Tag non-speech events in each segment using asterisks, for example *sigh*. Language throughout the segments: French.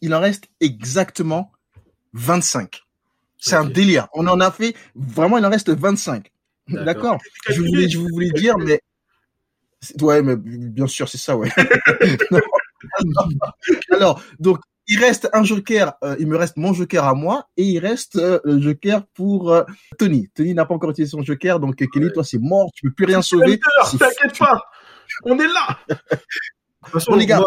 il en reste exactement 25. C'est un délire. On en a fait, vraiment, il en reste 25. D'accord. Je voulais, je voulais dire, mais, ouais, mais bien sûr, c'est ça, ouais. *laughs* Alors, donc, il reste un joker, euh, il me reste mon joker à moi et il reste euh, le joker pour euh, Tony. Tony n'a pas encore utilisé son joker, donc Kelly, toi c'est mort, tu peux plus rien sauver. T'inquiète pas, on est là. *laughs* Façon, les gars,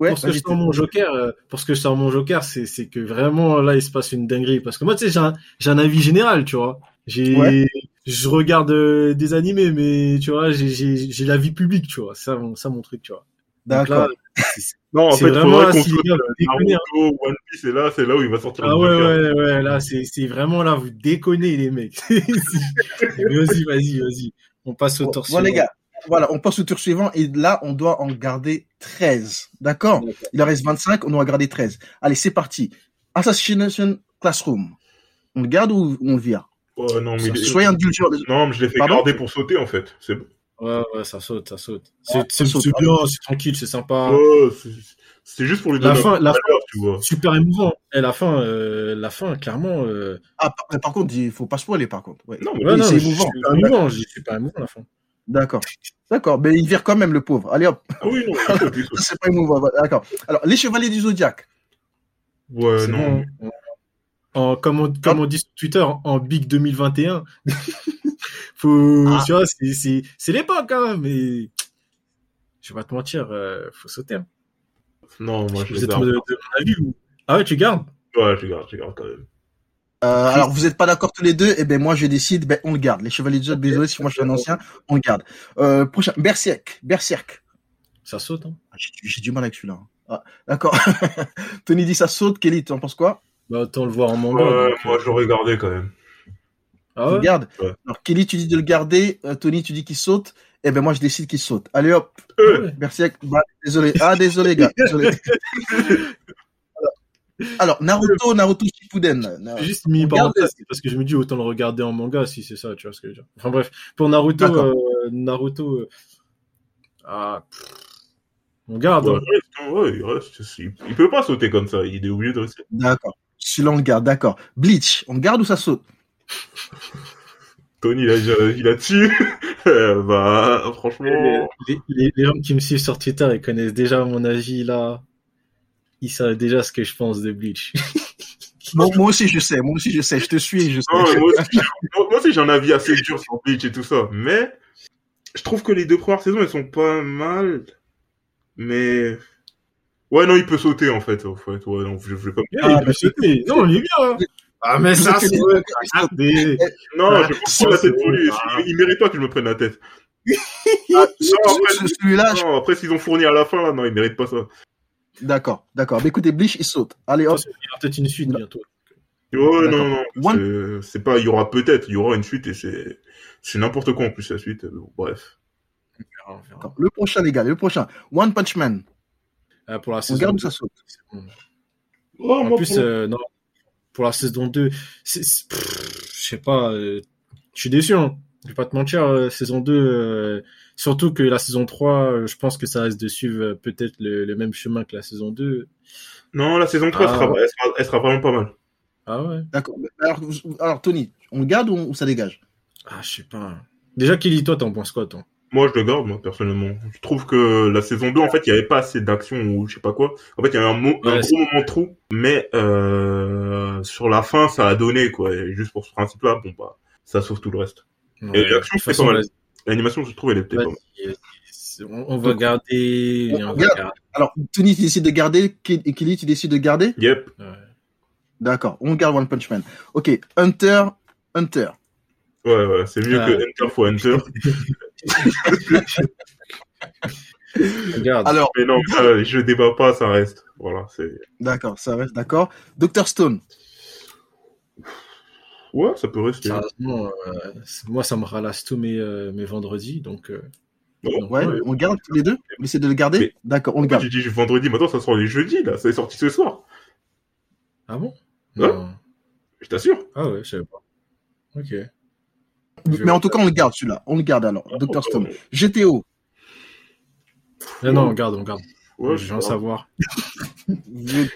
Ouais, pour, ce que je sens mon joker, pour ce que je sens mon joker, c'est, que vraiment là il se passe une dinguerie parce que moi tu sais j'ai un, avis général, tu vois. J'ai, je regarde des animés, mais tu vois j'ai, la vie publique, tu vois. Ça, ça mon truc, tu vois. D'accord. *laughs* Non, en fait, vraiment là, si Naruto, One Piece, et là, c'est là où il va sortir. Ah ouais, ouais, ouais, là, c'est, c'est vraiment là, vous déconnez, les mecs. *laughs* vas-y, vas-y, vas-y. On passe au tour suivant. Bon, les gars, voilà, on passe au tour suivant, et là, on doit en garder 13. D'accord? Il en reste 25, on doit en garder 13. Allez, c'est parti. Assassination Classroom. On le garde ou on le vire? Oh, non, mais Soyez indulgent. Non, mais je l'ai fait garder pour sauter, en fait. C'est bon. Ouais, ouais, ça saute, ça saute. C'est bien, c'est tranquille, c'est sympa. Ouais, c'est juste pour les la fin, la fin, tu vois. Super émouvant. Et la fin, euh, la fin, clairement. Euh... Ah, par, par, contre, il faut pas spoiler, par contre. Ouais. Non, mais c'est émouvant. C'est émouvant, super émouvant, la fin. D'accord. D'accord, mais il vire quand même le pauvre. Allez hop. Ah oui, non, *laughs* c'est pas émouvant. D'accord. Alors, les chevaliers du zodiaque. Ouais, non. Bon. En, comme, on, comme on dit sur Twitter, en Big 2021. *laughs* faut, ah. tu vois, c'est, l'époque, hein, mais je vais pas te mentir, euh, faut sauter. Hein. Non, moi, je vous êtes de, de, mon avis ou... Ah ouais, tu gardes? Ouais, je garde, je garde quand même. Euh, alors vous êtes pas d'accord tous les deux, et eh ben moi je décide, ben on le garde. Les chevaliers de Zod, désolé si moi je suis un ancien, on le garde. Euh, prochain, Berserk, Berserk. Ça saute. Hein. Ah, j'ai du mal avec celui-là. Hein. Ah, d'accord. *laughs* Tony dit ça saute. Kelly, tu en penses quoi? Bah autant le voir en manga. Moi j'aurais gardé quand même. Ah ouais? garde. Alors Kelly, tu dis de le garder. Euh, Tony, tu dis qu'il saute. Eh ben moi, je décide qu'il saute. Allez hop. Euh. Merci. Bah, désolé. Ah désolé gars. Désolé. *laughs* Alors, Naruto, Naruto Shippuden. J'ai juste mis parenthèse parce que je me dis autant le regarder en manga si c'est ça, tu vois ce que je veux dire. Enfin bref, pour Naruto, euh, Naruto, euh... ah, on garde. Ouais, hein. ouais, il reste. Il peut pas sauter comme ça. Il est obligé de rester. D'accord. Celui-là, on le garde. D'accord. Bleach, on garde ou ça saute? Tony, il a, il a tué. bah, *laughs* franchement. Les, les, gens qui me suivent sur Twitter, ils connaissent déjà mon avis là. Ils savent déjà ce que je pense de Bleach. *laughs* moi, moi, aussi, je sais. Moi aussi, je sais. Je te suis. Je sais. moi aussi, moi aussi j'ai un avis assez dur sur Bleach et tout ça. Mais je trouve que les deux premières saisons, elles sont pas mal. Mais ouais, non, il peut sauter en fait. En fait. Ouais, non, je, je vais pas. Ah, il peut sauter. Non, il est bien. Hein. Ah, mais ça, *laughs* c'est. Non, je pense pas la tête pour lui. Il mérite pas que je me prenne la tête. *laughs* Ah, non, après, celui-là. Non, après, s'ils ont fourni à la fin, non, il mérite pas ça. D'accord, d'accord. Mais écoutez, Bleach, il saute. Allez, hop. Il y aura peut-être une suite bientôt. Ouais, non, non. C'est pas, il y aura peut-être, il y aura une suite et c'est, c'est n'importe quoi en plus la suite. bref. Le prochain, les gars, le prochain. One Punch Man. Euh, pour la saison. Regarde où ça saute. Oh, en plus, pour... Euh, non, pour la saison 2, je sais pas, euh, je suis déçu. Hein. Je vais pas te mentir, euh, saison 2, euh, surtout que la saison 3, je pense que ça risque de suivre peut-être le, le, même chemin que la saison 2. Non, la saison 3, ah, elle, sera, elle, sera, elle, sera, vraiment pas mal. Ah ouais D'accord. Alors, alors, Tony, on le garde ou, ou ça dégage? Ah, je sais pas. Déjà, Kelly, toi, t'en penses quoi, toi? Moi, je le garde, moi, personnellement. Je trouve que la saison 2, en fait, il n'y avait pas assez d'action ou je sais pas quoi. En fait, il y avait un, mo ouais, un gros moment de trou, mais euh, sur la fin, ça a donné, quoi. Et juste pour ce principe-là, bon, bah, ça sauve tout le reste. Ouais, et l'action, c'est pas mal. L'animation, je trouve, elle était pas mal. On, on va garder... On, on va garder. Alors, Tony, tu décides de garder, et Kelly, tu décides de garder? Yep. Ouais. D'accord, on garde One Punch Man. Ok, Hunter, Hunter. Ouais, ouais, c'est mieux ah. que Enter for. Regarde. Alors, mais non, ça, je débat pas, ça reste. Voilà, c'est. D'accord, ça reste, d'accord. Dr Stone. Ouais, ça peut rester. Euh, moi, ça me ralasse tous mes, euh, mes vendredis, donc. Euh... Oh, ouais, ouais, on garde tous les deux? On essaie de le garder? Mais... D'accord, on le garde. J'ai dit vendredi, maintenant ça sort les jeudis, là. Ça est sorti ce soir. Ah bon? Ouais. Je t'assure. Ah ouais, je savais pas. Ok. Mais en tout cas, on le garde celui-là. On le garde alors. Dr Stone. GTO. Eh non, on garde, on garde. Ouais, je veux savoir. *laughs* Vous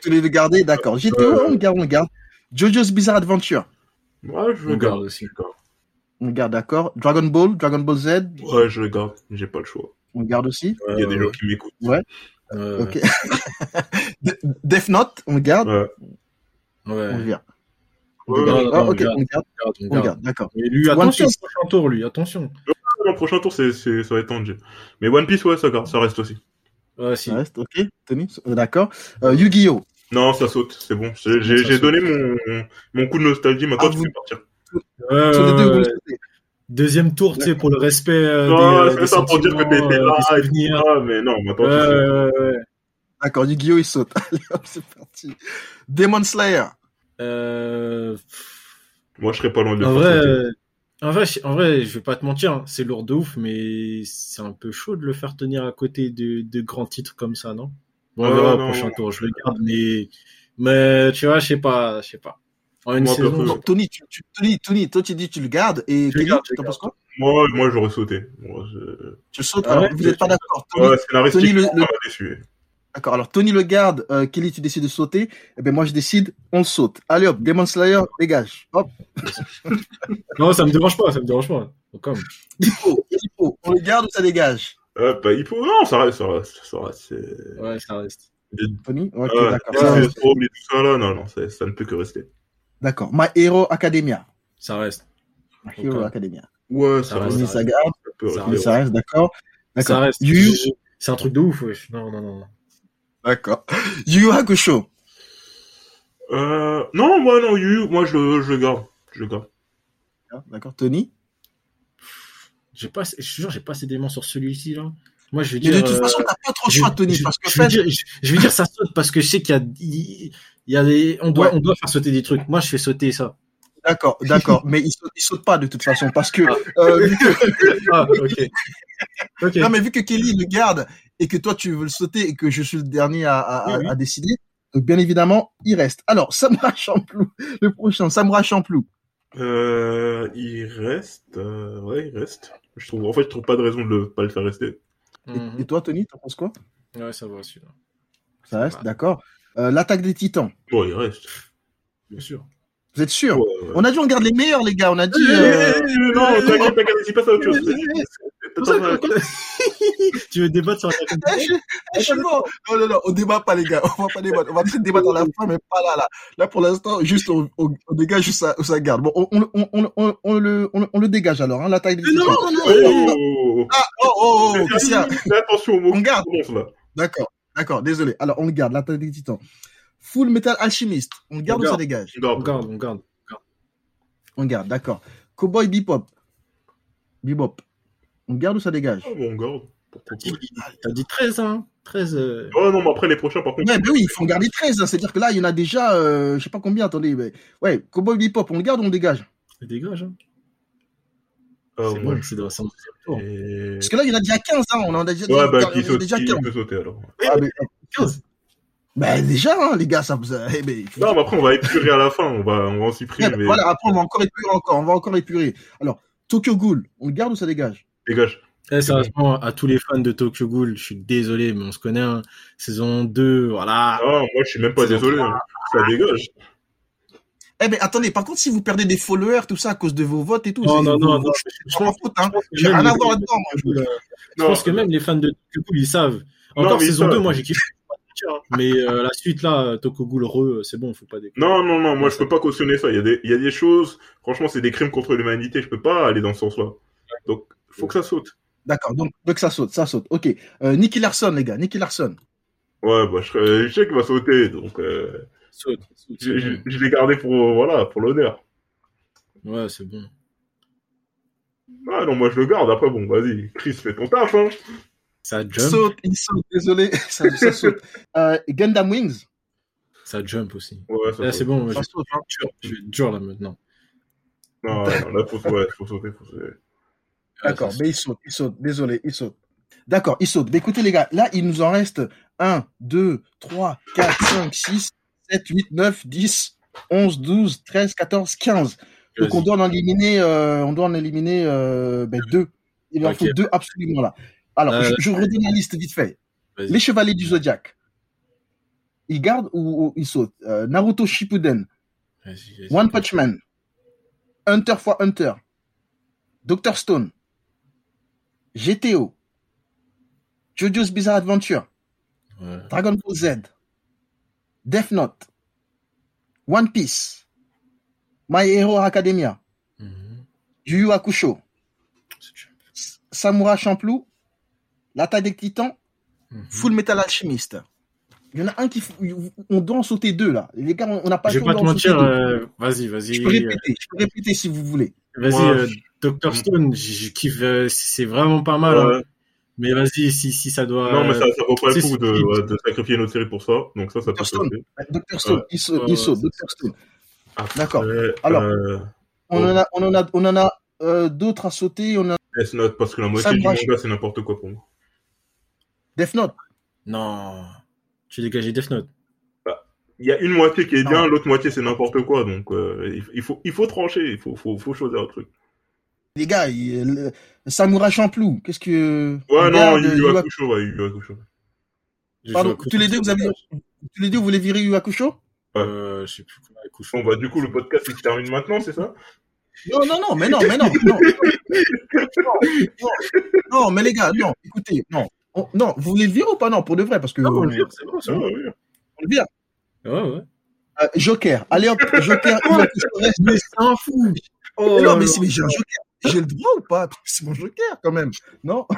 voulez le garder? D'accord. GTO, on garde, on garde. JoJo's Bizarre Adventure. Ouais, je le garde aussi. On garde, d'accord. Dragon Ball, Dragon Ball Z? Ouais, je le garde. J'ai pas le choix. On garde aussi? Il y a des gens qui m'écoutent. Ouais. Ok. *laughs* Death Note, on garde? Ouais. On Ah, on ok, garde. on garde. On garde. garde, d'accord. Mais lui, One attention, Piece. prochain tour, lui, attention. Le prochain tour, c'est, c'est, ça va être tendu. Mais One Piece, ouais, ça, garde, ça reste aussi. Ouais, si. Ça reste, ok. Tony, euh, d'accord. Euh, Yu-Gi-Oh! Non, ça saute, c'est bon. J'ai, donné mon, mon coup de nostalgie, maintenant Ah, tu vous- peux partir. Deuxième tour, tu sais, pour le respect euh, Non, des, c'est ça pour dire que t'étais euh, là, ça, mais non, maintenant Ouais, tu sais. ouais, ouais, ouais. D'accord, Yu-Gi-Oh! il saute. *laughs* Allez, hop, c'est parti. Demon Slayer. Euh, Moi, je serais pas loin de le en, faire vrai, euh, en, vrai, je- en vrai, je vais pas te mentir, hein, c'est lourd de ouf, mais c'est un peu chaud de le faire tenir à côté de, de grands titres comme ça, non? On Ouais, verra au non, prochain tour, je le garde, mais, mais tu vois, je sais pas, je sais pas. En une Moi, saison, perso, Non, Tony, tu, tu- Tony, Tony, toi tu dis tu le gardes et je t'en penses quoi? Moi, moi, j'aurais sauté. Moi, je... Tu le sautes Ah alors, ouais, vous n'êtes pas d'accord. Tony, Ouais, scénaristiquement, Tony, le- le- déçu. D'accord, alors Tony le garde, euh, Kelly tu décides de sauter, et ben moi je décide, on saute. Allez hop, Demon Slayer, dégage. Hop, *laughs* non, ça me dérange pas, ça me dérange pas. Comme, on le garde ou ça dégage? Euh, bah, il faut... Non, ça reste, ça reste, ça reste. Ouais, ça reste. Tony Ok, Ouais, d'accord. ça reste. Et tout ça, là, non, non, ça, ça ne peut que rester. D'accord. My Hero Academia. Ça reste. My Hero Ok. Academia. Ouais, Ça ça, reste, reste. Tony ça ça garde, Ça peut Ça rester. ça reste, d'accord. Ça reste. Yu, C'est un truc de ouf, wesh. Non, non, non. non. d'accord. Yu Yu Hakusho. Euh, non, moi, non, Yu, moi, je je garde. Je le garde. D'accord, Tony? J'ai pas, je te jure, j'ai pas assez d'éléments sur celui-ci, là. Moi, je vais Mais dire. de toute euh, façon, t'as pas trop le choix, Tony, je- parce que je vais fait, dire, je, je vais dire ça saute parce que je sais qu'il y a, il, il y a des, on doit, Ouais. on doit faire sauter des trucs. Moi, je fais sauter ça. d'accord, d'accord, mais il saute, il saute pas de toute façon, parce que, euh, vu que, *laughs* Ah, ok. Ok. non, mais vu que Kelly le garde et que toi tu veux le sauter et que je suis le dernier à, à, à- Oui, oui. à décider, donc bien évidemment, il reste. Alors, *laughs* Samurai Champloo, le prochain, Samurai Champloo. Euh, il reste, euh, ouais, il reste. Je trouve, en fait, je trouve pas de raison de le, pas le faire rester. Et, Mhm. et toi, Tony, t'en penses quoi? Ouais, ça va, celui-là. Ça reste, d'accord. Euh, L'attaque des titans. Bon, il reste. Bien sûr. Vous êtes sûr? Ouais, ouais. On a dit on garde les meilleurs, les gars. On a dit. Eh, euh, eh, eh, Non, t'inquiète, t'inquiète, dis pas ça autre *laughs* chose. Tu veux débattre sur la *laughs* je, je suis mort. Non, non, non, on débat pas, les gars. On va pas débattre. On va peut-être débattre à la fin, mais pas là, là. Là, pour l'instant, juste, on, on, on dégage ça, où ça garde. Bon, on, on, on, on, on, on le, on, on le dégage alors, hein, l'attaque des titans. Oh, Ah, oh, oh, oh, Fais attention aux mots On garde. D'accord, d'accord, désolé. Alors, on le garde, l'attaque des titans. Full Metal Alchemist. On le garde ou ça dégage On garde. On garde, on garde. On garde, d'accord. Cowboy Bebop. Bebop. On garde ou ça dégage Ah, bon, on garde. Pas. T'as dit 13, hein 13. euh, Oh non, mais après les prochains, par contre. Ouais, mais oui, il faut en garder 13. hein. C'est-à-dire que là, il y en a déjà, euh, je sais pas combien, attendez. Mais... Ouais, Cowboy Bebop, on le garde ou on le dégage Ça dégage, hein Ah, C'est bon. Et... Parce que là, il y en a déjà 15, hein. On en a déjà, Ouais, bah, on qui saute, déjà qui 15. peut sauter, alors. Ah, mais, 15. bah, déjà, hein, les gars, ça vous a... eh, mais- Non, mais après, on va épurer à la fin, on va, on va en supprimer, Ouais, mais Voilà, après, on va encore épurer encore. On va encore épurer. Alors, Tokyo Ghoul, on le garde ou ça dégage dégage. Eh, sérieusement, à tous les fans de Tokyo Ghoul, je suis désolé, mais on se connaît, hein. saison 2, voilà. Ah, moi, je suis même pas désolé, hein. ça dégage. Eh ben, attendez, par contre, si vous perdez des followers, tout ça, à cause de vos votes et tout, Non, non, non, non, c'est je pense- faute, hein. je pense que J'ai même rien à les voir fans là-dedans, moi. de Tokyo Ghoul, Je Non, pense que même les fans de Tokyo Ghoul, ils savent. Encore Non, saison 2, savent. moi j'ai kiffé. Mais euh, la suite là, Tokyo Ghoul re, c'est bon, faut pas déconner. Non, non, non, moi, je peux pas cautionner ça. Il y a des, il y a des choses, franchement, c'est des crimes contre l'humanité, je peux pas aller dans ce sens-là. Donc, faut que ça saute. D'accord, donc, donc ça saute, ça saute. Ok. Euh, Nicky Larson, les gars, Nicky Larson. Ouais, bah, je, serais- je sais qu'il va sauter, donc, euh, Saute, saute, je, je, je l'ai gardé pour, voilà, pour l'honneur. Ouais, c'est bon. Ah, non, moi, je le garde. Après, bon, vas-y, Chris, fais ton taf, hein. Ça jump, saute, il saute, désolé, *laughs* ça, ça saute. Euh, Gundam Wings, ça jump aussi. Ouais, ça Là, saute. c'est bon, je ça vais saute. hein. être dur, je vais être dur là maintenant. Non, non, là, faut, ouais, faut sauter, faut sauter. D'accord, mais il saute, il saute, désolé, il saute. D'accord, il saute. Mais écoutez, les gars, là, il nous en reste 1, 2, 3, 4, 5, 6, 7, 8, 9, 10, 11, 12, 13, 14, 15. Donc, on doit en éliminer, euh, on doit en éliminer euh, ben, deux. Il en faut deux absolument là. Alors, Euh, je, je redonne la liste vite fait. Les Chevaliers du Zodiac. Il garde ou, il saute euh, Naruto Shippuden. One Punch Man. Hunter x Hunter. Doctor Stone. GTO. JoJo's Bizarre Adventure. Dragon Ball Z. Death Note. One Piece. My Hero Academia. Mm Yu Yu Hakusho. Samurai Champloo. L'attaque des titans. Mhm. Full Metal Alchemist. Il y en a un qui. On doit en sauter deux, là. Les gars, on n'a pas Je vais pas te mentir. Euh, vas-y, vas-y. Je peux répéter, je peux répéter si vous voulez. Vas-y, euh, Dr. Stone, je, kiffe. Euh, c'est vraiment pas mal. Hein. Mais vas-y, si, si ça doit. Non, mais ça, ça vaut pas le coup de, de, sacrifier notre série pour ça. Donc ça, ça peut Stone. Dr. Stone, il saute, il saute. Dr. Stone. D'accord. Alors, on, en a, on en a, on en a d'autres à sauter. On a... Death Note, parce que la moitié du manga, c'est n'importe quoi pour moi. Death Note Non. Tu dégagé Death Note? Il y a une moitié qui est bien, l'autre moitié c'est n'importe quoi. Donc euh, il, faut, il faut trancher, il faut, faut, faut choisir un truc. Les gars, il, le, Samurai Champloo, qu'est-ce que. Ouais, non, Yu Hakusho, ouais, Yu Hakusho. Pardon, tous les deux, vous avez, tous les deux, vous voulez virer Yu Hakusho euh, je sais plus comment Hakusho. Bon, bah, du coup, le podcast, il se termine maintenant, c'est ça? Non, non, non, mais non, mais non, non. non, non, mais les gars, non, écoutez, non, non, vous voulez le virer ou pas? Non, pour de vrai, parce que. Non, on le vire, c'est bon, c'est bon. On le vire. Ouais, ouais. Euh, Joker. Allez hop, Joker. mais c'est un fou. Oh, non, mais, mais j'ai un Joker. J'ai le droit ou pas? C'est mon Joker quand même. Non? *laughs*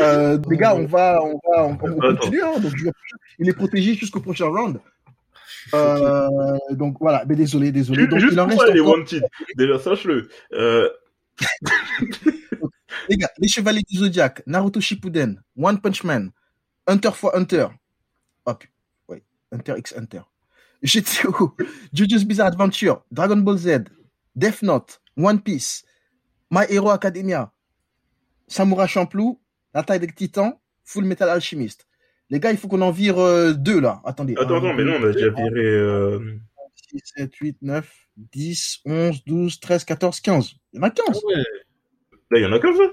Euh, Les gars, on va, on va, on, continue. Hein, donc, il est protégé jusqu'au prochain round. Euh, donc voilà, mais désolé, désolé. Donc, Juste il en reste les wanted. Déjà, sache-le. Euh... *laughs* Les gars, les Chevaliers du Zodiac, Naruto Shippuden, One Punch Man, Hunter x Hunter. Hop, ouais, Hunter x Hunter. GTO, JoJo's Bizarre Adventure, Dragon Ball Z, Death Note, One Piece, My Hero Academia, Samurai Champloo, La taille des titans, Full Metal Alchemist. Les gars, il faut qu'on en vire euh, deux là. Attendez. Attends, attends, mais non, on a déjà viré. 6, 7, 8, 9, 10, 11, 12, 13, 14, 15. Il y en a 15. Ouais. Là, il y en a 15. Ah,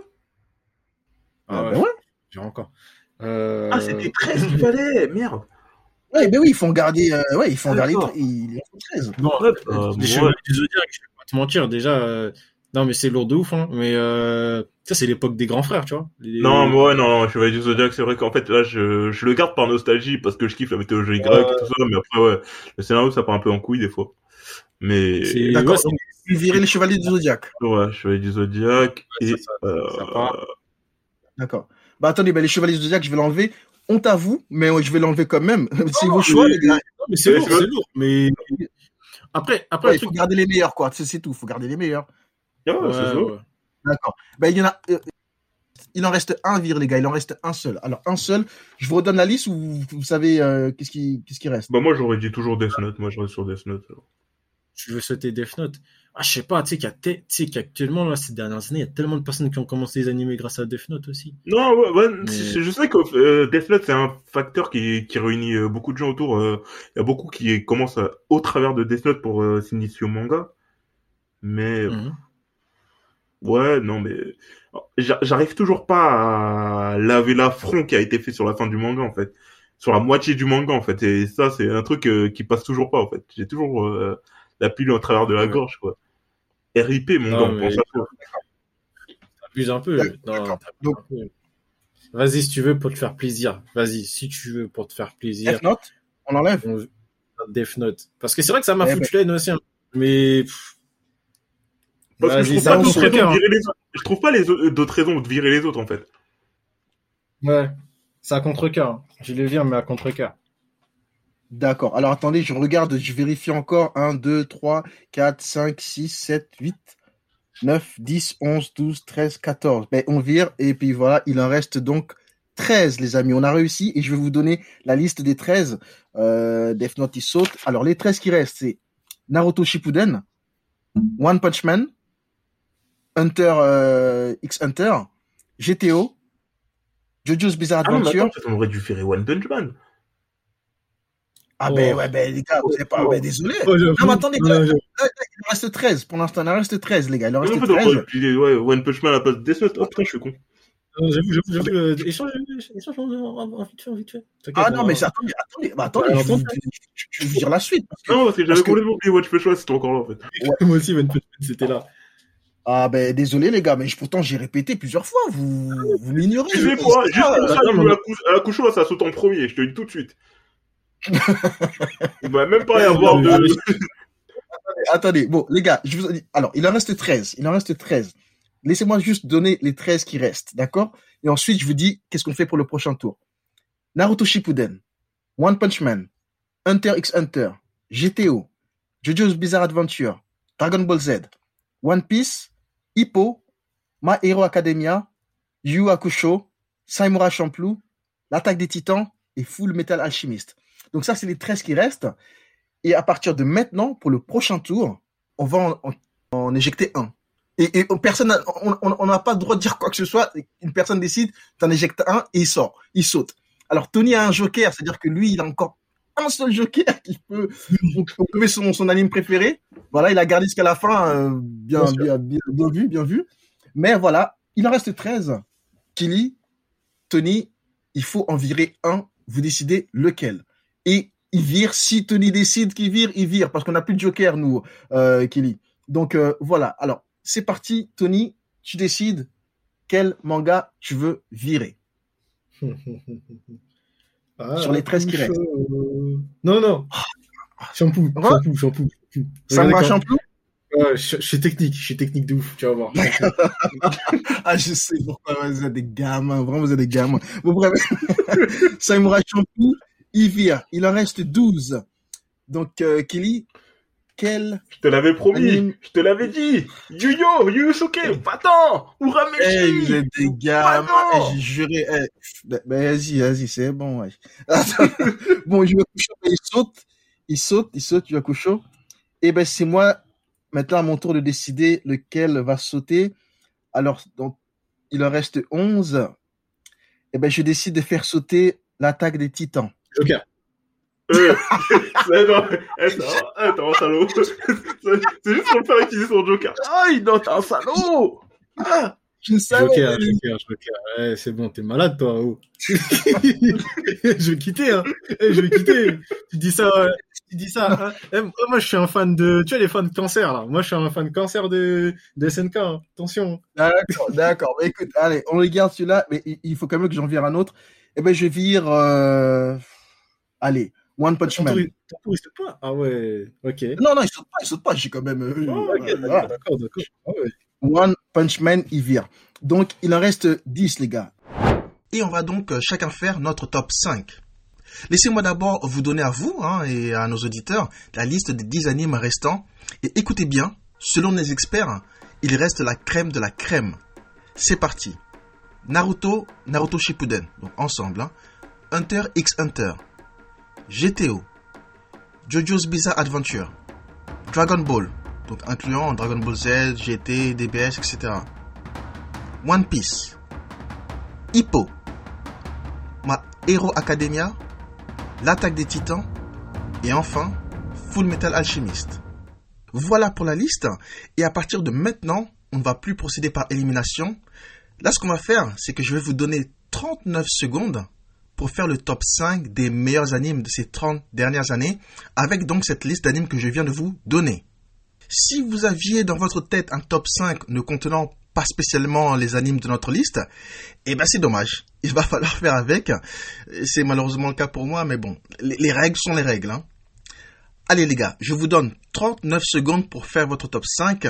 ah ouais. Ben ouais. J'ai encore. Euh... Ah, c'était 13 qu'il fallait. Merde. Ouais, ben oui, ils font garder. Euh, ouais, ils font garder. Ils font 13. Non, euh, les chevaliers du Zodiac, je vais pas te mentir, déjà. Euh... Non, mais c'est lourd de ouf, hein. Mais euh... ça, c'est l'époque des grands frères, tu vois. Les... Non, moi, non, Chevalier du Zodiac, c'est vrai qu'en fait, là, je, je le garde par nostalgie parce que je kiffe la mythologie grecque et tout ça. Mais après, ouais, le scénario, ça part un peu en couille des fois. Mais. D'accord. Ouais, tu virer les chevaliers du Zodiac. Ouais, chevaliers du Zodiac. et, euh... D'accord. Bah attendez, bah, les chevaliers du Zodiac, je vais l'enlever. On t'avoue, mais je vais l'enlever quand même. *laughs* c'est vos choix, les gars. Non, mais c'est lourd, c'est lourd. Mais après, après, ouais, il faut garder les meilleurs, quoi. C'est tout. Il faut garder les meilleurs. Ouais, ouais, c'est ouais. D'accord. Bah, il y en a. Euh, il en reste un vire, les gars. Il en reste un seul. Alors, un seul. Je vous redonne la liste ou vous, vous savez euh, qu'est-ce qui, qu'est-ce qui reste? Bah, moi, j'aurais dit toujours Death Note. Moi, je reste sur Death Note. Alors. Tu veux sauter Death Note? Ah, je sais pas, tu sais qu'actuellement, là, ces dernières années, il y a tellement de personnes qui ont commencé les animés grâce à Death Note aussi. Non, ouais, ouais je sais que euh, Death Note, c'est un facteur qui, qui réunit euh, beaucoup de gens autour. Euh, il y a beaucoup qui commencent au travers de Death Note pour s'initier au manga. Mais. Mhm. Ouais, non, mais. J'arrive toujours pas à laver l'affront qui a été fait sur la fin du manga, en fait. Sur la moitié du manga, en fait. Et ça, c'est un truc qui passe toujours pas, en fait. J'ai toujours la pilule au travers de la gorge, quoi. RIP, mon gars, mais... pense T'abuses un peu. Vas-y, si tu veux, pour te faire plaisir. Vas-y, si tu veux, pour te faire plaisir. Death Note On enlève Death Note. Parce que c'est vrai que ça m'a eh foutu ben. la aussi. Hein. Mais. Parce que je trouve, pas d'autres raisons de virer les autres. je trouve pas les d'autres raisons de virer les autres, en fait. Ouais. C'est à contre-cœur. Je les vire, mais à contre-cœur. D'accord. Alors attendez, je regarde, je vérifie encore. 1, 2, 3, 4, 5, 6, 7, 8, 9, 10, 11, 12, 13, 14. Ben, on vire et puis voilà, il en reste donc 13 les amis. On a réussi et je vais vous donner la liste des 13. Euh, Death Note il saute. Alors les 13 qui restent, c'est Naruto Shippuden, One Punch Man, Hunter euh, X Hunter, GTO, JoJo's Bizarre ah Adventure. Ah, on aurait dû faire One Punch Man. Ah ben ouais, ben les gars, vous savez pas, ben désolé. non mais attendez, il en reste 13 pour l'instant, il en reste 13 les gars, il en reste 13. Ouais, One Punch Man à la place de Death Note, oh putain, je suis con. J'avoue, j'avoue, j'avoue. Euh, échange, échange vite fait, vite fait. Ah non, mais attendez, attendez, bah, attendez, je, je, vais dire la suite. Parce que, non, parce que j'avais complètement oublié Watch Pêchois, c'était encore là en fait. Ouais. *laughs* Moi aussi, c'était là. Ah ben désolé les gars, mais pourtant j'ai répété plusieurs fois, vous, vous m'ignorez. Tu sais quoi, juste pour ça, à la couche, ça saute en premier, je te dis tout de suite. Il va même pas y avoir de... Attendez, bon les gars, je vous dis, alors il en reste 13, il en reste 13. Laissez-moi juste donner les 13 qui restent, d'accord? Et ensuite je vous dis qu'est-ce qu'on fait pour le prochain tour? Naruto Shippuden, One Punch Man, Hunter x Hunter, GTO, JoJo's Bizarre Adventure, Dragon Ball Z, One Piece, Hippo, My Hero Academia, Yu Hakusho, Saimura Champloo, L'attaque des titans et Full Metal Alchemist. Donc ça, c'est les 13 qui restent. Et à partir de maintenant, pour le prochain tour, on va en, éjecter un. Et, personne, on n'a pas le droit de dire quoi que ce soit. Une personne décide, en éjectes un et il sort, il saute. Alors Tony a un joker, c'est-à-dire que lui, il a encore un seul joker qui peut, on son, son anime préféré. Voilà, il a gardé jusqu'à la fin, euh, bien, bien, bien, bien, vu, bien vu. Mais voilà, il en reste 13. Killy, Tony, il faut en virer un. Vous décidez lequel. Et il vire. Si Tony décide qu'il vire, il vire. Parce qu'on n'a plus de joker, nous, euh, Kelly. Donc euh, voilà. Alors, c'est parti. Tony, tu décides quel manga tu veux virer. *laughs* Ah, Sur les 13 qui restent. Euh, non, non. Shampoo, shampoo, shampoo. Ça me va shampoo je, suis technique, je suis technique de ouf, tu vas voir. *laughs* ah, je sais pourquoi vous êtes des gamins, vraiment vous êtes des gamins. Bon, bref, *laughs* Samurai Shampoo, il vire, il en reste 12. Donc, euh, Kelly, quel. Je te l'avais promis, je te l'avais dit. Yuyo, Yusuke, va-t'en, Urameshi. Hey, vous êtes des gamins, hey, j'ai juré. Hey. Ben, vas-y, vas-y, c'est bon. Ouais. *laughs* bon, il saute, il saute, il saute, Yuakusho. Et eh ben, c'est moi Maintenant, à mon tour de décider lequel va sauter. Alors, donc, il en reste 11. Eh ben, je décide de faire sauter l'attaque des titans. Joker. Euh, *laughs* non, attends, salaud. *laughs* C'est juste pour le faire utiliser son Joker. Aïe, non, t'es un salaud! Ah, je savais. Joker, Joker, Joker. Ouais, c'est bon, t'es malade, toi. Oh. *laughs* je vais quitter, hein. Eh, je vais quitter. Tu dis ça, tu dis ça. Hein. Eh, moi, je suis un fan de, tu vois, les fans de cancer, là. Moi, je suis un fan de cancer de, de SNK, hein. Attention. D'accord, d'accord. Mais écoute, allez, on regarde celui-là, mais il faut quand même que j'en vire un autre. Eh ben, je vire, euh... allez, One Punch Man. il saute pas? Ah ouais, ok. Non, non, il saute pas, il saute pas. J'ai quand même. Euh, oh, ok, d'accord, d'accord. Ah ouais. One Punch Man, il vire. Donc, il en reste 10, les gars. Et on va donc euh, chacun faire notre top 5. Laissez-moi d'abord vous donner à vous hein, et à nos auditeurs la liste des 10 animes restants. Et écoutez bien, selon les experts, il reste la crème de la crème. C'est parti. Naruto, Naruto Shippuden, donc ensemble. Hein. Hunter x Hunter. GTO. JoJo's Bizarre Adventure. Dragon Ball, donc incluant Dragon Ball Z, GT, DBS, etc. One Piece, Hippo, Ma Hero Academia, L'attaque des titans, et enfin Full Metal Alchemist. Voilà pour la liste, et à partir de maintenant, on ne va plus procéder par élimination. Là, ce qu'on va faire, c'est que je vais vous donner 39 secondes pour faire le top 5 des meilleurs animes de ces 30 dernières années, avec donc cette liste d'animes que je viens de vous donner. Si vous aviez dans votre tête un top 5 ne contenant pas spécialement les animes de notre liste, eh ben c'est dommage. Il va *laughs* falloir faire avec. C'est malheureusement le cas pour moi, mais bon, les, règles sont les règles. Hein. Allez les gars, je vous donne 39 secondes pour faire votre top 5.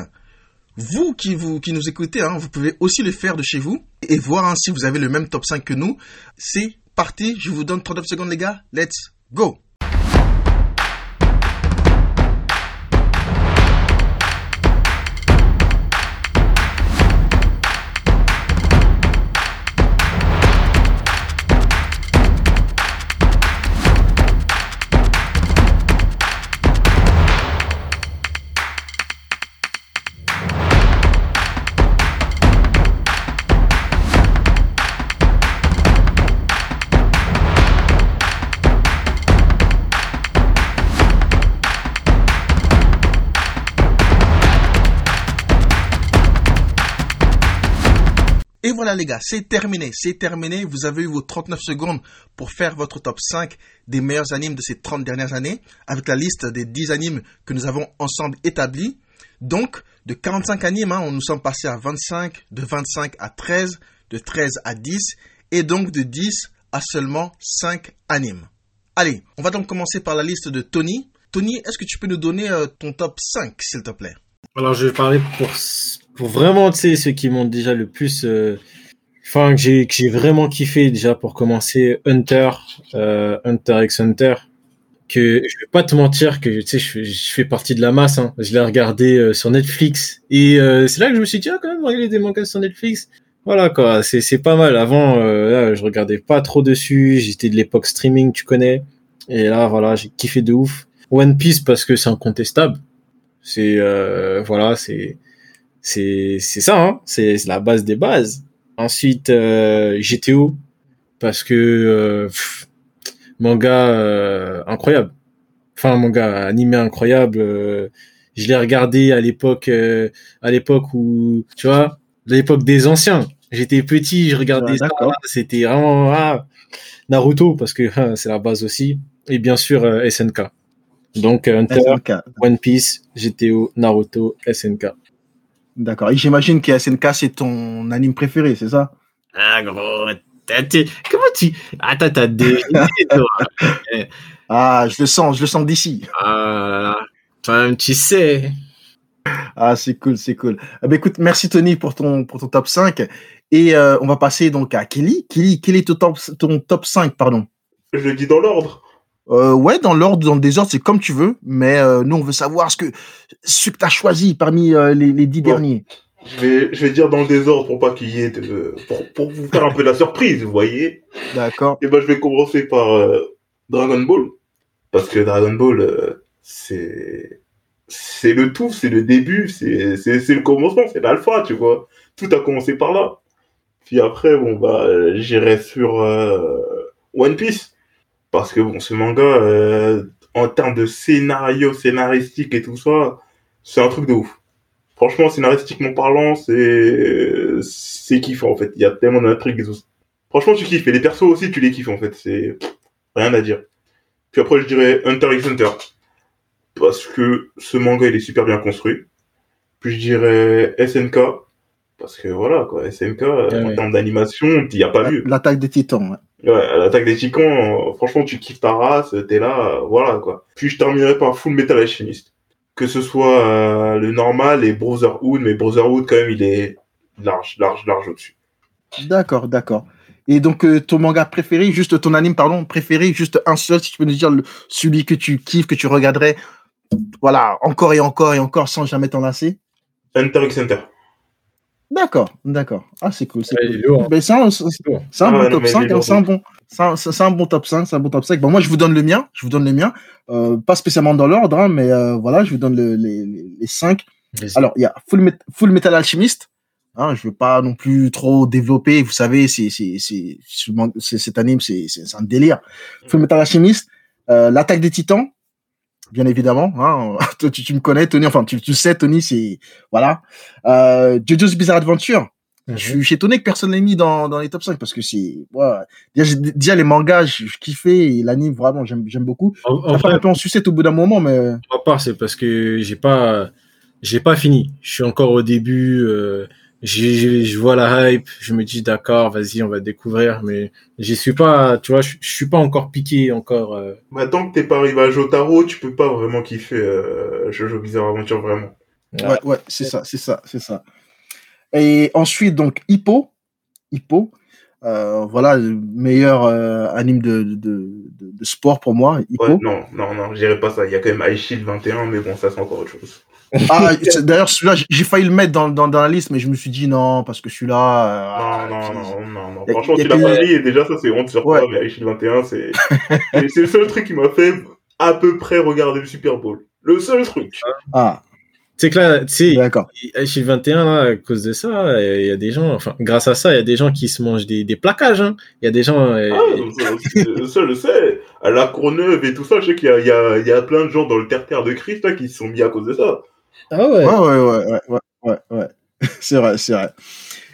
Vous qui, vous, qui nous écoutez, hein, vous pouvez aussi le faire de chez vous et voir hein, si vous avez le même top 5 que nous. C'est parti, je vous donne 39 secondes les gars. Let's go voilà les gars, c'est terminé, c'est terminé. Vous avez eu vos 39 secondes pour faire votre top 5 des meilleurs animes de ces 30 dernières années, avec la liste des 10 animes que nous avons ensemble établis. Donc, de 45 animes, hein, nous sommes passés à 25, de 25 à 13, de 13 à 10, et donc de 10 à seulement 5 animes. Allez, on va donc commencer par la liste de Tony. Tony, est-ce que tu peux nous donner euh, ton top 5, s'il te plaît? Alors, je vais parler pour, pour vraiment, tu sais, ceux qui m'ont déjà le plus... Euh, enfin, que j'ai, que j'ai vraiment kiffé déjà pour commencer, Hunter, euh, Hunter x Hunter, que je vais pas te mentir que tu sais je, fais partie de la masse hein. je l'ai regardé sur Netflix et c'est là que je me suis dit ah quand même regarder des mangas sur Netflix voilà quoi, c'est pas mal. Avant, euh, je regardais pas trop dessus. J'étais de l'époque streaming, tu connais. Et là, voilà, j'ai kiffé de ouf. One Piece parce que c'est incontestable. C'est euh, voilà, c'est c'est c'est ça, hein. c'est la base des bases. Ensuite, euh, GTO parce que euh, manga euh, incroyable. Enfin, manga animé incroyable. je l'ai regardé à l'époque, à l'époque où tu vois, l'époque des anciens. J'étais petit, je regardais ça. C'était vraiment ah, Naruto parce que hein, c'est la base aussi. Et bien sûr SNK. Donc Hunter, One Piece, GTO, Naruto, SNK. D'accord. Et j'imagine que SNK c'est ton anime préféré, c'est ça? Ah gros, comment tu Attends, t'as des *laughs* Ah, je le sens, je le sens d'ici. Ah là tu sais. Ah, c'est cool, c'est cool. Eh ben, écoute, merci Tony pour ton, pour ton top 5. Et euh, on va passer donc à Kelly. Kelly, quel est ton top, ton top 5, pardon? Je le dis dans l'ordre. Euh, ouais, dans l'ordre, dans le désordre, c'est comme tu veux. Mais euh, nous, on veut savoir ce que, ce que tu as choisi parmi les, les dix derniers. Je vais, je vais dire dans le désordre pour pas qu'il y ait pour, pour, vous faire un peu la surprise, vous voyez. D'accord. Et ben, je vais commencer par Dragon Ball. Parce que Dragon Ball, c'est, c'est le tout, c'est le début, c'est, c'est, c'est le commencement, c'est l'alpha, tu vois. Tout a commencé par là. Puis après, bon, bah, j'irai sur euh, One Piece. Parce que, bon, ce manga, euh, en termes de scénario, scénaristique et tout ça, c'est un truc de ouf. Franchement, scénaristiquement parlant, c'est, c'est kiffant, en fait. Il y a tellement d'intrigues Franchement, tu kiffes. Et les persos aussi, tu les kiffes, en fait. C'est rien à dire. Puis après, je dirais Hunter x Hunter. Parce que ce manga, il est super bien construit. Puis je dirais SNK parce que voilà, quoi, SMK, en termes d'animation, il n'y a pas vu. L'attaque des titans, ouais. Ouais, l'attaque des titans, euh, franchement, tu kiffes ta race, t'es là, euh, voilà, quoi. Puis je terminerai par Full Metal Alchemist. Que ce soit euh, le normal et Brotherhood, mais Brotherhood, quand même, il est large, large, large au-dessus. D'accord, d'accord. Et donc, ton manga préféré, juste ton anime, pardon, préféré, juste un seul, si tu peux nous dire celui que tu kiffes, que tu regarderais, voilà, encore et encore et encore sans jamais t'en lasser? Hunter x Hunter. D'accord, d'accord. Ah, c'est cool, c'est cool. Ben, c'est un, c'est un bon top 5, c'est un bon, c'est un bon top 5, c'est un bon top 5. Bon, moi, je vous donne le mien, je vous donne le mien, euh, pas spécialement dans l'ordre, hein, mais euh, voilà, je vous donne le, les, les, 5. Alors, il y a Full, Full Metal Alchemist. Hein, je veux pas non plus trop développer, vous savez, c'est, c'est, c'est, cet anime, c'est, c'est un délire. Full Metal Alchemist, euh, l'attaque des titans, bien évidemment. Hein. *laughs* tu, tu, me connais, Tony. Enfin, tu, tu sais, Tony, c'est voilà. Euh, JoJo's Bizarre Adventure. Mhm. Je suis étonné que personne l'ait mis dans, dans les top 5 parce que c'est voilà. déjà, déjà, les mangas je, je kiffais et l'anime vraiment j'aime j'aime beaucoup. En, fait un peu en sucette au bout d'un moment mais part c'est parce que j'ai pas j'ai pas fini. Je suis encore au début euh, je vois la hype, je me dis d'accord, vas-y, on va découvrir, mais j'y suis pas, tu vois, je, suis pas encore piqué encore. Euh... Bah, tant que t'es pas arrivé à Jotaro, tu peux pas vraiment kiffer euh, Jojo Bizarre Aventure vraiment. Ouais, ouais, c'est ça, c'est ça, c'est ça. Et ensuite donc Hippo, Hippo, euh, voilà, le meilleur euh, anime de, de, de, de, sport pour moi. Ouais, non, non, non, je dirais pas ça. Il y a quand même Ice 21, mais bon, ça c'est encore autre chose. Ah, d'ailleurs, celui-là, j'ai failil le mettre dans, dans, dans, la liste, mais je me suis dit non, parce que celui-là. Euh, non, non, non, non, non, Franchement, tu l'as pas mis, et déjà, ça, c'est honte sur toi, mais Aishil 21, c'est. c'est le seul truc qui m'a fait à peu près regarder le Super Bowl. Le seul truc. Ah. C'est que là, tu sais, Aishil 21, là, à cause de ça, il y a des gens, enfin, grâce à ça, il y a des gens qui se mangent des, des plaquages, hein. Il y a des gens. Euh, ah, ça, je sais. À la Courneuve et tout ça, je sais qu'il y a, il y, a, il y a plein de gens dans le terre-terre de Christ, là, qui se sont mis à cause de ça. Ah ouais. Ouais, ouais, ouais, ouais, ouais, ouais. *laughs* c'est vrai, c'est vrai.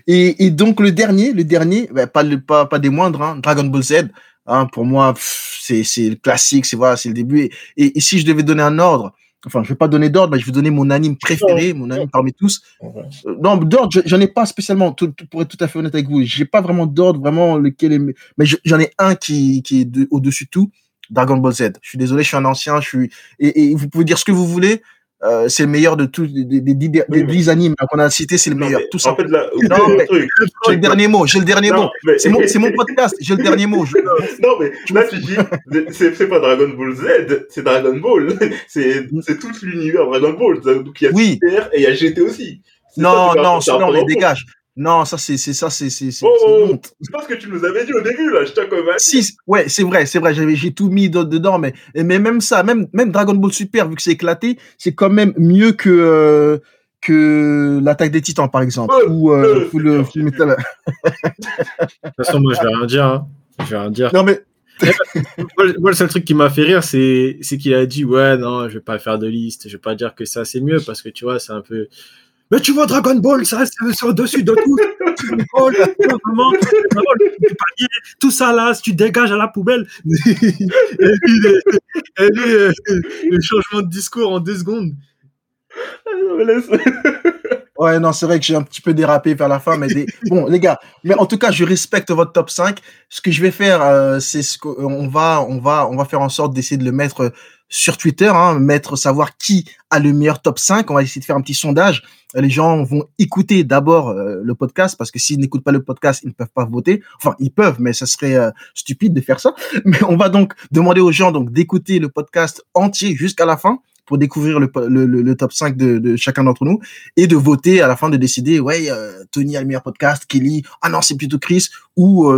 Et, et donc le dernier, le dernier, bah, pas, le, pas, pas des moindres, hein, Dragon Ball Z. Hein, pour moi, c'est c'est le classique, c'est voilà, c'est le début. Et, et, si je devais donner un ordre, enfin, je vais pas donner d'ordre, mais je vais donner mon anime préféré, mon anime parmi tous. Euh, non, d'ordre, j'en ai pas spécialement. Tout, pour être tout à fait honnête avec vous, j'ai pas vraiment d'ordre, vraiment lequel est. Mais j'en ai un qui est au-dessus de tout. Dragon Ball Z. Je suis désolé, je suis un ancien, je suis et vous pouvez dire ce que vous voulez. Euh, c'est le meilleur de tous les, les, 10 animes qu'on a cités, c'est le meilleur. tout ça. En fait, là, j'ai le dernier mot, j'ai le dernier mot. C'est mon, mon, podcast, j'ai le dernier mot. Non, mais là, tu dis, c'est pas Dragon Ball Z, c'est Dragon Ball. *laughs* C'est tout l'univers Dragon Ball. Donc, il y a oui. Super et il y a GT aussi. Non, non, non, les dégage. Non, ça c'est c'est ça c'est c'est c'est oh, C'est pas ce que tu nous avais dit au début là, je t'ai quand même. Si, ouais, c'est vrai, c'est vrai, j'avais j'ai tout mis dedans mais mais même ça, même même Dragon Ball Super vu que c'est éclaté, c'est quand même mieux que euh, que l'attaque des Titans par exemple ou, euh, ou le film Metal. de toute façon, moi je vais rien dire hein. Je vais rien dire. Non mais moi, le seul truc qui m'a fait rire, c'est, c'est qu'il a dit, ouais, non, je vais pas faire de liste, je vais pas dire que ça c'est mieux parce que tu vois, c'est un peu, mais tu vois, Dragon Ball, ça, c'est au-dessus de tout. vraiment, tout ça là, tu dégages à la poubelle. *laughs* et puis, euh, le changement de discours en deux secondes. *laughs* Ouais, non, c'est vrai que j'ai un petit peu dérapé vers la fin, mais bon, les gars, mais en tout cas, je respecte votre top 5. Ce que je vais faire, euh, c'est ce qu'on va, on va, on va faire en sorte d'essayer de le mettre sur Twitter, hein, mettre savoir qui a le meilleur top 5. On va essayer de faire un petit sondage. Les gens vont écouter d'abord euh, le podcast parce que s'ils n'écoutent pas le podcast, ils ne peuvent pas voter. Enfin, ils peuvent, mais ça serait euh, stupide de faire ça. *laughs* Mais on va donc demander aux gens donc d'écouter le podcast entier jusqu'à la fin pour découvrir le, le, top 5 de, chacun d'entre nous et de voter à la fin de décider ouais euh, Tony a le meilleur podcast Kelly ah non c'est plutôt Chris ou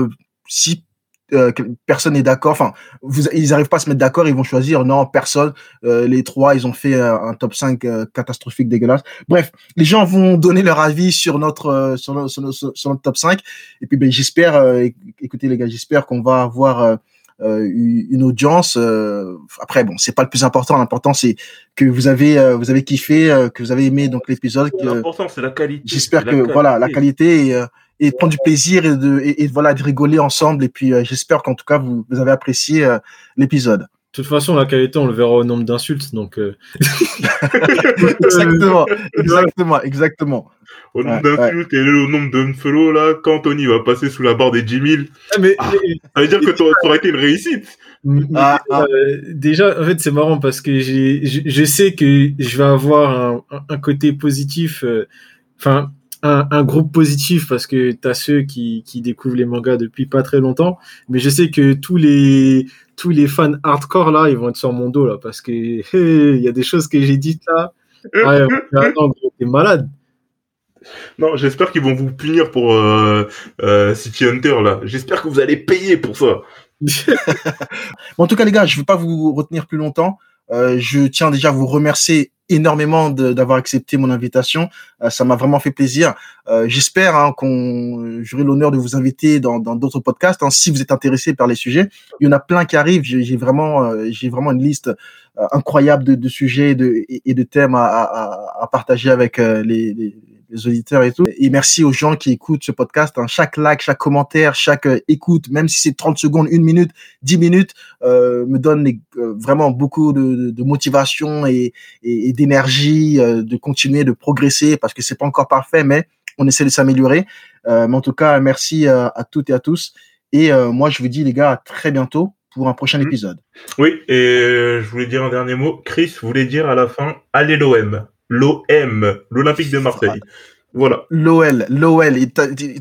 si euh, personne n'est d'accord. Enfin, vous, ils n'arrivent pas à se mettre d'accord. Ils vont choisir. Non, personne. Euh, les trois, ils ont fait euh, un top 5 catastrophique, dégueulasse. Bref, les gens vont donner leur avis sur notre sur, notre, sur, notre top 5. Et puis, ben, j'espère. écoutez les gars, j'espère qu'on va avoir une audience. après, bon, c'est pas le plus important. L'important, c'est que vous avez vous avez kiffé, que vous avez aimé donc l'épisode. L'important, c'est la qualité. J'espère que voilà la qualité. Et, et prendre du plaisir et de et, voilà de rigoler ensemble et puis euh, j'espère qu'en tout cas vous, vous avez apprécié euh, l'épisode. De toute façon, la qualité, on le verra au nombre d'insultes, donc. Euh. *laughs* exactement, exactement, exactement. Au nombre d'insultes et au nombre de là, quand Tony va passer sous la barre des 10 000, ah, mais, ah, ça veut dire que ça aurait été une réussite. Ah, déjà, en fait, c'est marrant parce que je sais que je vais avoir un, un côté positif. Enfin, un, groupe positif parce que tu as ceux qui, qui découvrent les mangas depuis pas très longtemps, mais je sais que tous les tous les fans hardcore là, ils vont être sur mon dos là parce que *laughs* il y a des choses que j'ai dites là. Ah, *laughs* t'es malade. Non, j'espère qu'ils vont vous punir pour euh, euh, City Hunter là. J'espère que vous allez payer pour ça. *laughs* en tout cas, les gars, je ne vais pas vous retenir plus longtemps. Euh, je tiens déjà à vous remercier énormément d'avoir accepté mon invitation. Euh, ça m'a vraiment fait plaisir. Euh, j'espère hein, qu'on j'aurai l'honneur de vous inviter dans d'autres podcasts hein, si vous êtes intéressé par les sujets. Il y en a plein qui arrivent. J'ai vraiment j'ai vraiment une liste incroyable de, de sujets de, et de thèmes à, à, à partager avec les, les les auditeurs et tout. Et merci aux gens qui écoutent ce podcast. Hein. Chaque like, chaque commentaire, chaque euh, écoute, même si c'est 30 secondes, une minute, 10 minutes, euh, me donne euh, vraiment beaucoup de, de motivation et, et, d'énergie euh, de continuer de progresser parce que c'est pas encore parfait, mais on essaie de s'améliorer. mais en tout cas, merci à toutes et à tous. Et moi, je vous dis, les gars, à très bientôt pour un prochain mmh. épisode. Oui, et je voulais dire un dernier mot. Chris voulait dire à la fin, allez l'OM l'OM, l'Olympique de Marseille. Voilà. L'OL, l'OL.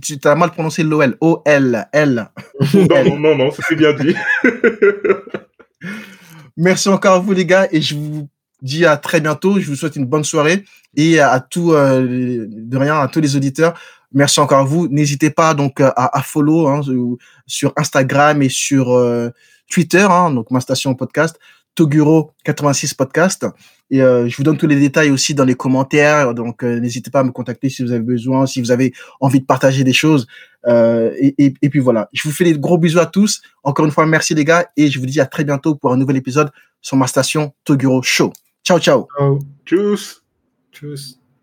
Tu as mal prononcé l'OL. O-L, L. non, non, non, c'est bien dit. *laughs* Merci encore à vous, les gars, et je vous dis à très bientôt. Je vous souhaite une bonne soirée et à tout, euh, de rien, à tous les auditeurs. Merci encore à vous. N'hésitez pas donc à, à follow hein, sur Instagram et sur euh, Twitter, hein, donc ma station podcast. Toguro 86 podcast. Et euh, je vous donne tous les détails aussi dans les commentaires. Donc euh, n'hésitez pas à me contacter si vous avez besoin, si vous avez envie de partager des choses. Euh, et, et, et, puis voilà. Je vous fais des gros bisous à tous. Encore une fois, merci les gars. Et je vous dis à très bientôt pour un nouvel épisode sur ma station Toguro Show. Ciao, ciao. Tchuss. Tchuss.